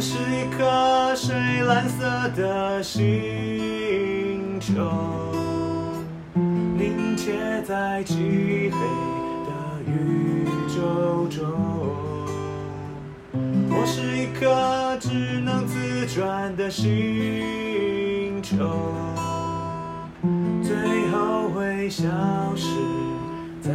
我是一颗水蓝色的星球，凝结在漆黑的宇宙中。我是一颗只能自转的星球，最后会消失在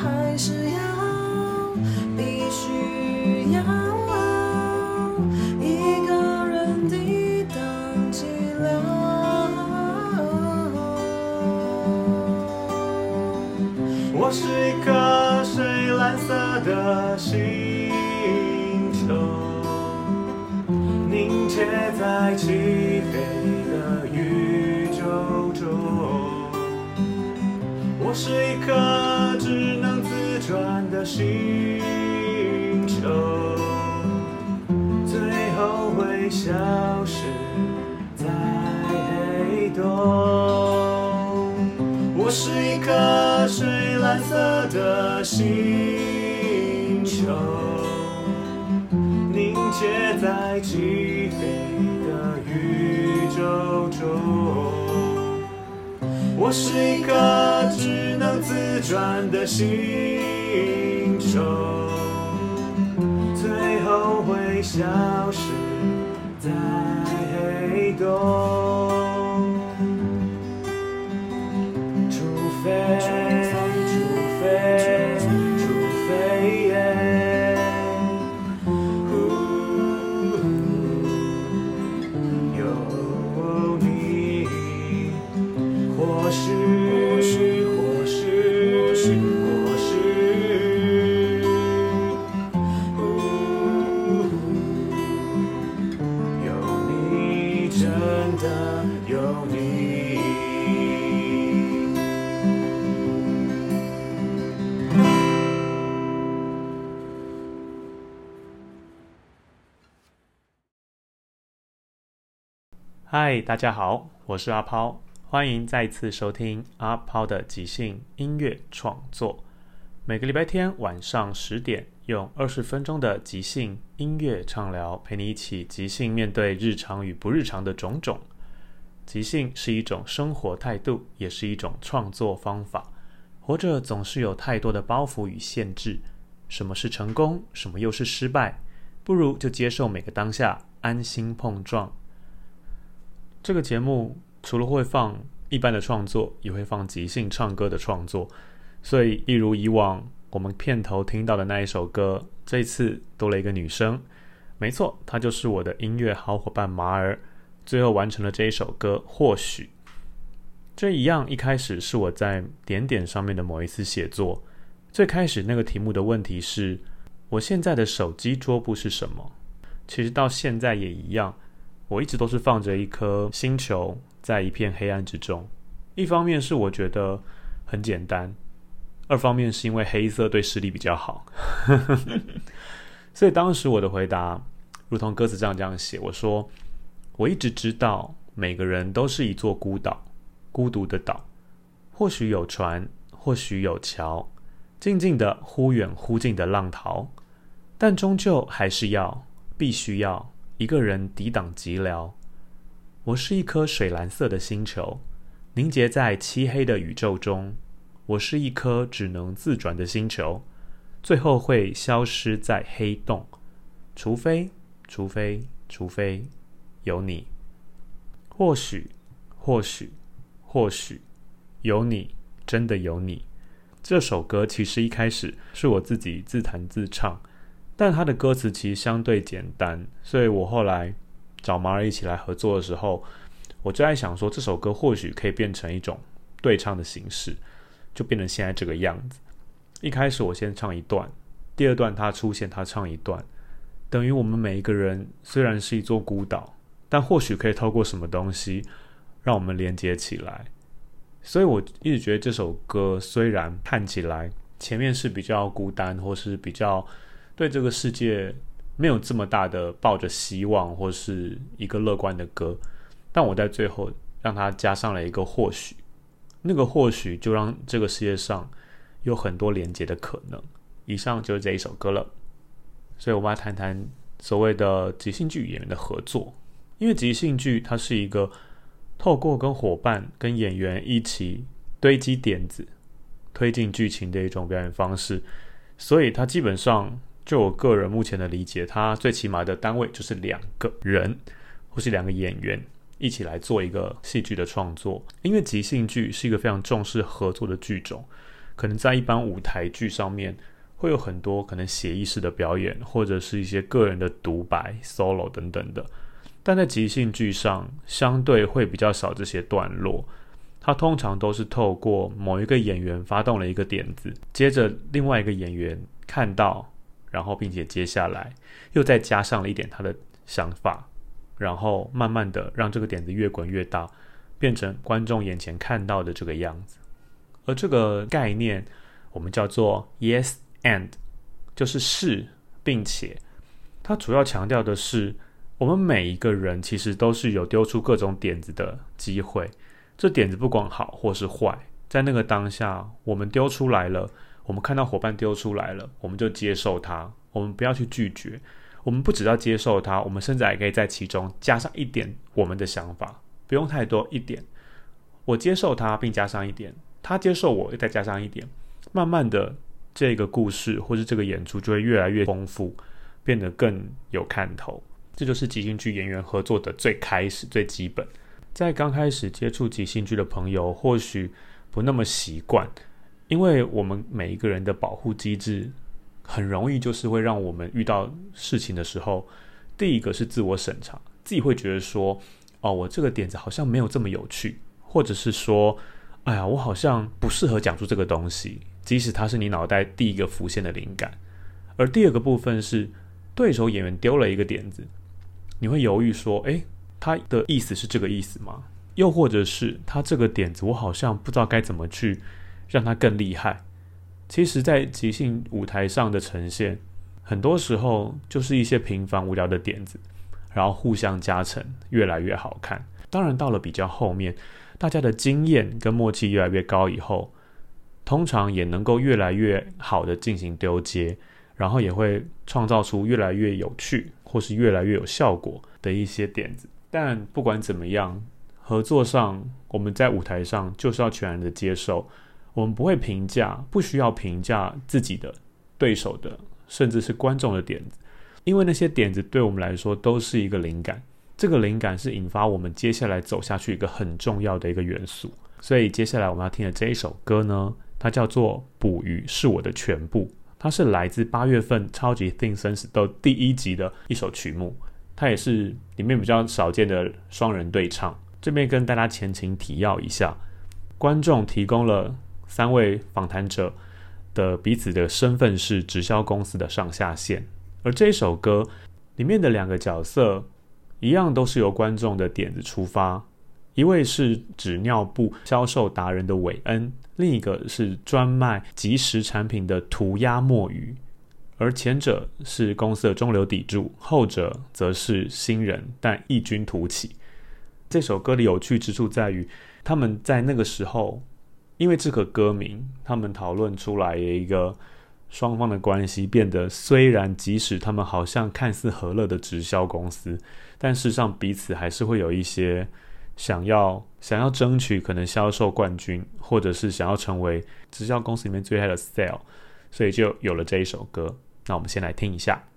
还是要，必须要一个人抵挡寂寥。我是一颗水蓝色的星球，凝结在漆黑的宇宙中。我是一颗星球，最后会消失在黑洞。我是一颗水蓝色的星球，凝结在漆黑的宇宙中。我是一颗只能自转的星最后会消失在黑洞。嗨，大家好，我是阿抛，欢迎再次收听阿抛的即兴音乐创作。每个礼拜天晚上十点，用二十分钟的即兴音乐畅聊，陪你一起即兴面对日常与不日常的种种。即兴是一种生活态度，也是一种创作方法。活着总是有太多的包袱与限制，什么是成功，什么又是失败？不如就接受每个当下，安心碰撞。这个节目除了会放一般的创作，也会放即兴唱歌的创作，所以一如以往，我们片头听到的那一首歌，这次多了一个女生，没错，她就是我的音乐好伙伴马儿，最后完成了这一首歌。或许这一样，一开始是我在点点上面的某一次写作，最开始那个题目的问题是：我现在的手机桌布是什么？其实到现在也一样。我一直都是放着一颗星球在一片黑暗之中。一方面是我觉得很简单，二方面是因为黑色对视力比较好。所以当时我的回答，如同歌词这样这样写，我说：我一直知道每个人都是一座孤岛，孤独的岛，或许有船，或许有桥，静静的忽远忽近的浪淘，但终究还是要必须要一个人抵挡寂寥。我是一颗水蓝色的星球，凝结在漆黑的宇宙中。我是一颗只能自转的星球，最后会消失在黑洞，除非，除非，除非有你。或许，或许，或许有你，真的有你。这首歌其实一开始是我自己自弹自唱，但他的歌词其实相对简单，所以我后来找马儿一起来合作的时候，我就在想说，这首歌或许可以变成一种对唱的形式。就变成现在这个样子。一开始我先唱一段，第二段他出现，他唱一段，等于我们每一个人虽然是一座孤岛，但或许可以透过什么东西让我们连接起来。所以我一直觉得这首歌虽然看起来前面是比较孤单，或是比较对这个世界没有这么大的抱着希望，或是一个乐观的歌，但我在最后让它加上了一个或许。那个或许就让这个世界上有很多连接的可能。以上就是这一首歌了。所以我们来谈谈所谓的即兴剧演员的合作，因为即兴剧它是一个透过跟伙伴、跟演员一起堆积点子、推进剧情的一种表演方式，所以它基本上就我个人目前的理解，它最起码的单位就是两个人或是两个演员。一起来做一个戏剧的创作，因为即兴剧是一个非常重视合作的剧种，可能在一般舞台剧上面会有很多可能写意式的表演，或者是一些个人的独白、solo 等等的，但在即兴剧上相对会比较少这些段落，它通常都是透过某一个演员发动了一个点子，接着另外一个演员看到，然后并且接下来又再加上了一点他的想法。然后慢慢的让这个点子越滚越大，变成观众眼前看到的这个样子。而这个概念我们叫做 yes and，就是是并且。它主要强调的是，我们每一个人其实都是有丢出各种点子的机会。这点子不管好或是坏，在那个当下，我们丢出来了，我们看到伙伴丢出来了，我们就接受它，我们不要去拒绝。我们不只要接受它，我们甚至还可以在其中加上一点我们的想法，不用太多，一点。我接受它，并加上一点；他接受我，再加上一点。慢慢的，这个故事或是这个演出就会越来越丰富，变得更有看头。这就是即兴剧演员合作的最开始、最基本。在刚开始接触即兴剧的朋友，或许不那么习惯，因为我们每一个人的保护机制。很容易就是会让我们遇到事情的时候，第一个是自我审查，自己会觉得说，哦，我这个点子好像没有这么有趣，或者是说，哎呀，我好像不适合讲出这个东西，即使它是你脑袋第一个浮现的灵感。而第二个部分是，对手演员丢了一个点子，你会犹豫说，诶，他的意思是这个意思吗？又或者是他这个点子，我好像不知道该怎么去让他更厉害。其实，在即兴舞台上的呈现，很多时候就是一些平凡无聊的点子，然后互相加成，越来越好看。当然，到了比较后面，大家的经验跟默契越来越高以后，通常也能够越来越好的进行丢接，然后也会创造出越来越有趣或是越来越有效果的一些点子。但不管怎么样，合作上，我们在舞台上就是要全然的接受。我们不会评价，不需要评价自己的对手的，甚至是观众的点子，因为那些点子对我们来说都是一个灵感。这个灵感是引发我们接下来走下去一个很重要的一个元素。所以接下来我们要听的这一首歌呢，它叫做《捕鱼是我的全部》，它是来自八月份超级 Think 生死的第一集的一首曲目，它也是里面比较少见的双人对唱。这边跟大家前情提要一下，观众提供了。三位访谈者的彼此的身份是直销公司的上下线，而这首歌里面的两个角色一样都是由观众的点子出发，一位是纸尿布销售达人的韦恩，另一个是专卖即食产品的涂鸦墨鱼，而前者是公司的中流砥柱，后者则是新人但异军突起。这首歌的有趣之处在于，他们在那个时候。因为这个歌名，他们讨论出来有一个双方的关系变得，虽然即使他们好像看似和乐的直销公司，但事实上彼此还是会有一些想要想要争取可能销售冠军，或者是想要成为直销公司里面最爱的 sale，所以就有了这一首歌。那我们先来听一下。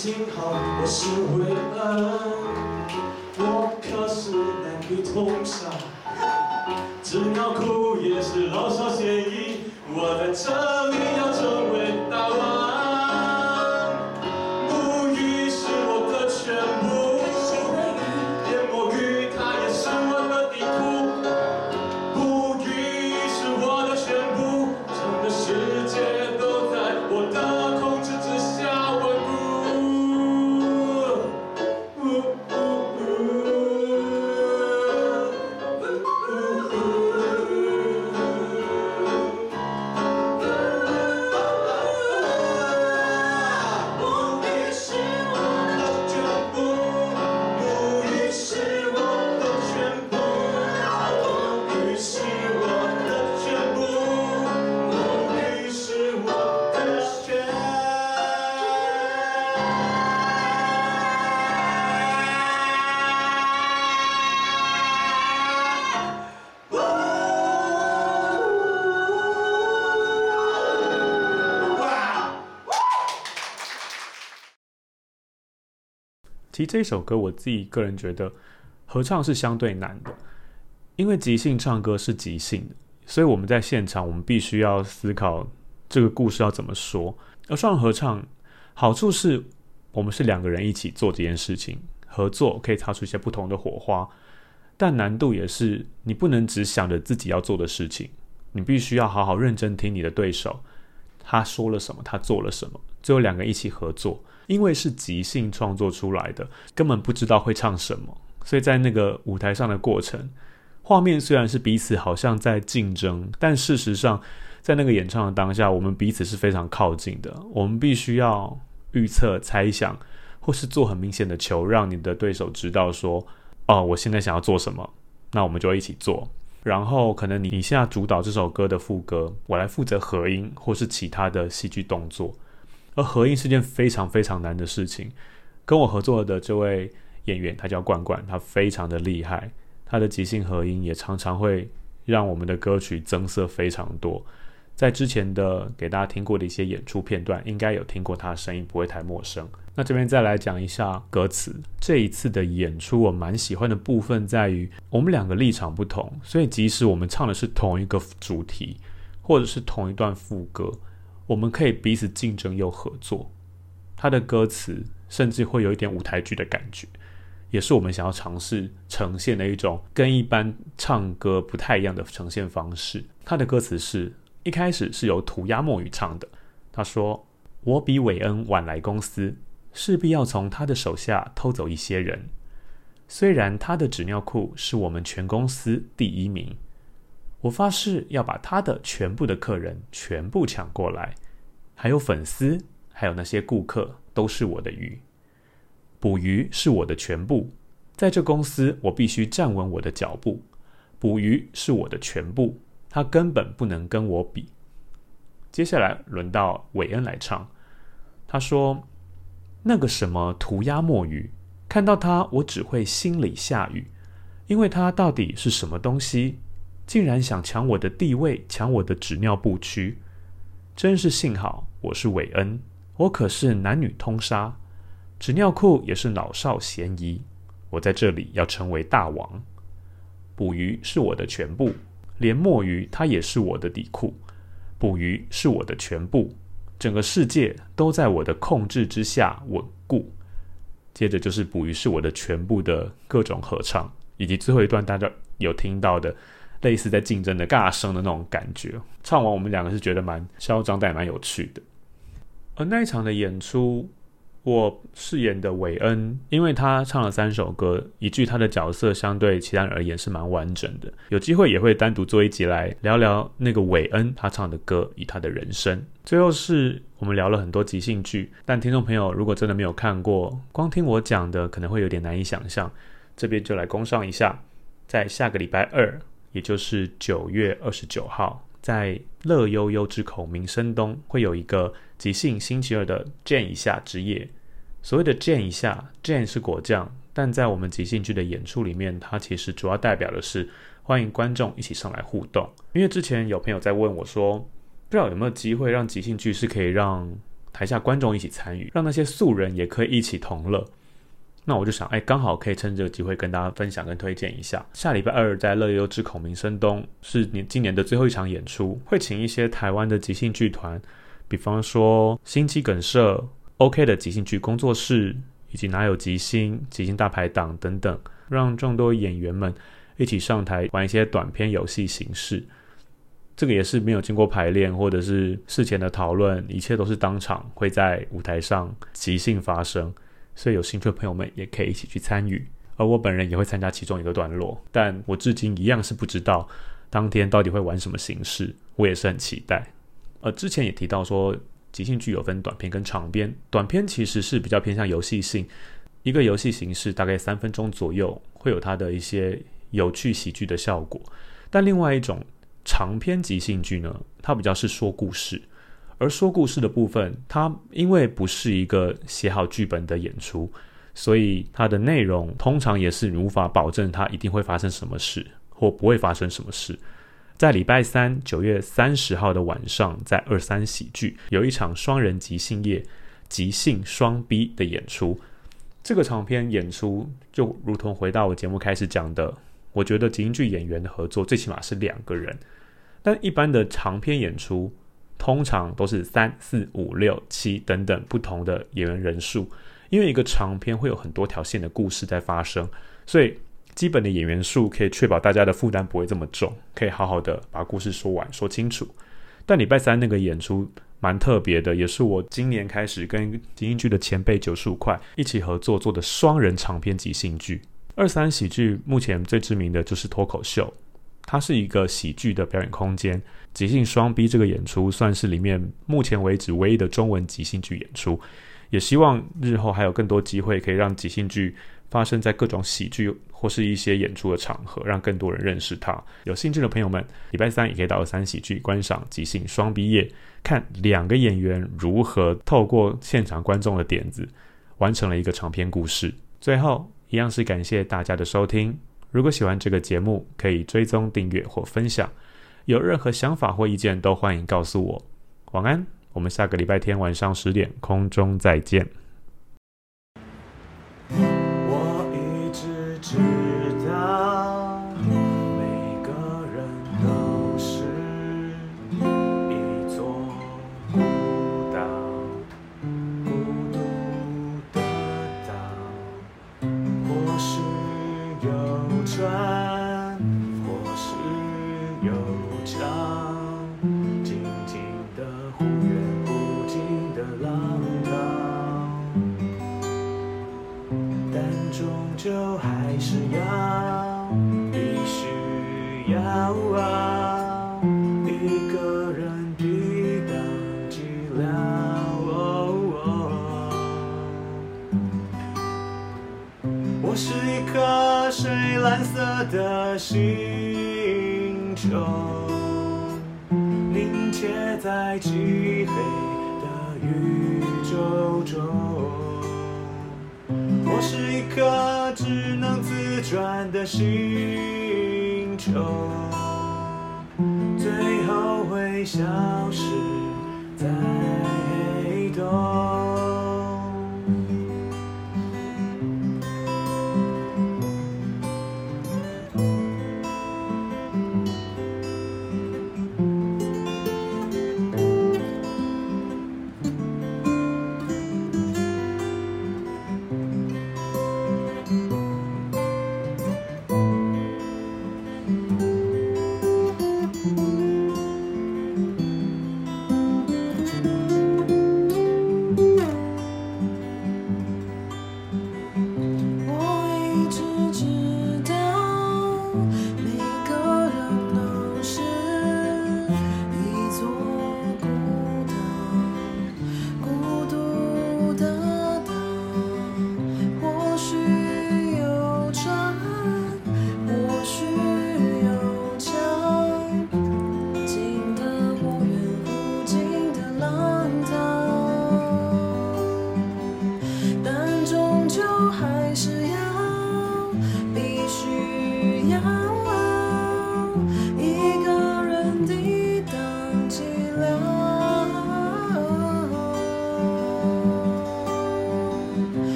幸好我是薇恩其实这首歌我自己个人觉得合唱是相对难的，因为即兴唱歌是即兴的，所以我们在现场我们必须要思考这个故事要怎么说。而双合唱好处是我们是两个人一起做这件事情，合作可以擦出一些不同的火花，但难度也是你不能只想着自己要做的事情，你必须要好好认真听你的对手他说了什么，他做了什么，最后两个一起合作。因为是即兴创作出来的，根本不知道会唱什么，所以在那个舞台上的过程，画面虽然是彼此好像在竞争，但事实上，在那个演唱的当下，我们彼此是非常靠近的。我们必须要预测、猜想，或是做很明显的球，让你的对手知道说：“哦，我现在想要做什么。”那我们就一起做。然后可能你你现在主导这首歌的副歌，我来负责和音，或是其他的戏剧动作。而合音是件非常非常难的事情。跟我合作的这位演员，他叫冠冠，他非常的厉害。他的即兴合音也常常会让我们的歌曲增色非常多。在之前的给大家听过的一些演出片段，应该有听过他的声音，不会太陌生。那这边再来讲一下歌词。这一次的演出，我蛮喜欢的部分在于，我们两个立场不同，所以即使我们唱的是同一个主题，或者是同一段副歌。我们可以彼此竞争又合作，他的歌词甚至会有一点舞台剧的感觉，也是我们想要尝试呈现的一种跟一般唱歌不太一样的呈现方式。他的歌词是一开始是由涂鸦墨雨唱的，他说：“我比韦恩晚来公司，势必要从他的手下偷走一些人。虽然他的纸尿裤是我们全公司第一名，我发誓要把他的全部的客人全部抢过来，还有粉丝，还有那些顾客，都是我的鱼。捕鱼是我的全部，在这公司我必须站稳我的脚步。捕鱼是我的全部，他根本不能跟我比。接下来轮到韦恩来唱，他说：“那个什么涂鸦墨鱼。”看到他，我只会心里下雨，因为他到底是什么东西，竟然想抢我的地位，抢我的纸尿布区，真是幸好我是韦恩，我可是男女通杀，纸尿裤也是老少咸宜，我在这里要成为大王。捕鱼是我的全部，连墨鱼它也是我的底裤，捕鱼是我的全部，整个世界都在我的控制之下稳固。接着就是捕鱼是我的全部的各种合唱，以及最后一段大家有听到的类似在竞争的尬声的那种感觉。唱完我们两个是觉得蛮嚣张但也蛮有趣的。而那一场的演出。我饰演的韦恩，因为他唱了三首歌，以句他的角色相对其他人而言是蛮完整的。有机会也会单独做一集来聊聊那个韦恩他唱的歌与他的人生。最后是我们聊了很多即兴剧，但听众朋友如果真的没有看过，光听我讲的可能会有点难以想象。这边就来攻上一下，在下个礼拜二，也就是九月二十九号。在乐悠悠之口民生东会有一个即兴星期二的健一下之夜。所谓的健一下健是果酱，但在我们即兴剧的演出里面，它其实主要代表的是欢迎观众一起上来互动。因为之前有朋友在问我说，不知道有没有机会让即兴剧是可以让台下观众一起参与，让那些素人也可以一起同乐。那我就想，哎，刚好可以趁这个机会跟大家分享跟推荐一下。下礼拜二在乐悠之口民生东是年今年的最后一场演出，会请一些台湾的即兴剧团，比方说新基梗社、OK 的即兴剧工作室，以及哪有即兴、即兴大排档等等，让众多演员们一起上台玩一些短片游戏形式。这个也是没有经过排练或者是事前的讨论，一切都是当场会在舞台上即兴发生。所以有兴趣的朋友们也可以一起去参与，而我本人也会参加其中一个段落，但我至今一样是不知道当天到底会玩什么形式，我也是很期待。呃，之前也提到说，即兴剧有分短片跟长篇，短片其实是比较偏向游戏性，一个游戏形式大概三分钟左右，会有它的一些有趣喜剧的效果。但另外一种长篇即兴剧呢，它比较是说故事。而说故事的部分，它因为不是一个写好剧本的演出，所以它的内容通常也是无法保证它一定会发生什么事或不会发生什么事。在礼拜三九月三十号的晚上，在二三喜剧有一场双人即兴夜，即兴双 B 的演出。这个长篇演出就如同回到我节目开始讲的，我觉得即兴剧演员的合作最起码是两个人，但一般的长篇演出。通常都是三四五六七等等不同的演员人数，因为一个长篇会有很多条线的故事在发生，所以基本的演员数可以确保大家的负担不会这么重，可以好好的把故事说完说清楚。但礼拜三那个演出蛮特别的，也是我今年开始跟即兴剧的前辈九十五块一起合作做的双人长篇即兴剧。二三喜剧目前最知名的就是脱口秀。它是一个喜剧的表演空间，即兴双 B 这个演出算是里面目前为止唯一的中文即兴剧演出，也希望日后还有更多机会可以让即兴剧发生在各种喜剧或是一些演出的场合，让更多人认识它。有兴趣的朋友们，礼拜三也可以到三喜剧观赏即兴双 B 夜，看两个演员如何透过现场观众的点子，完成了一个长篇故事。最后，一样是感谢大家的收听。如果喜欢这个节目，可以追踪订阅或分享。有任何想法或意见，都欢迎告诉我。晚安，我们下个礼拜天晚上十点空中再见。想静静的忽远忽近的浪荡，但终究还是要，必须要啊，一个人抵挡寂寥。我是一颗水蓝色的星。手中。我是一颗只能自转的星球，最后会消失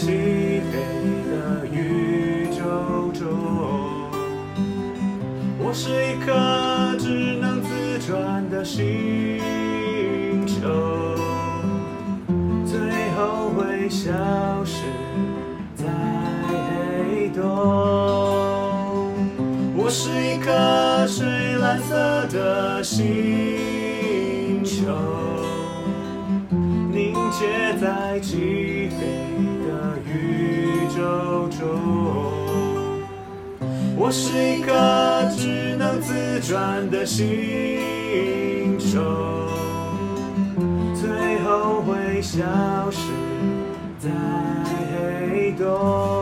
漆黑的宇宙中。我是一颗只能自转的星球，最后会消失在黑洞。我是一颗水蓝色的星球，凝结在漆黑我是一颗只能自转的星球，最后会消失在黑洞。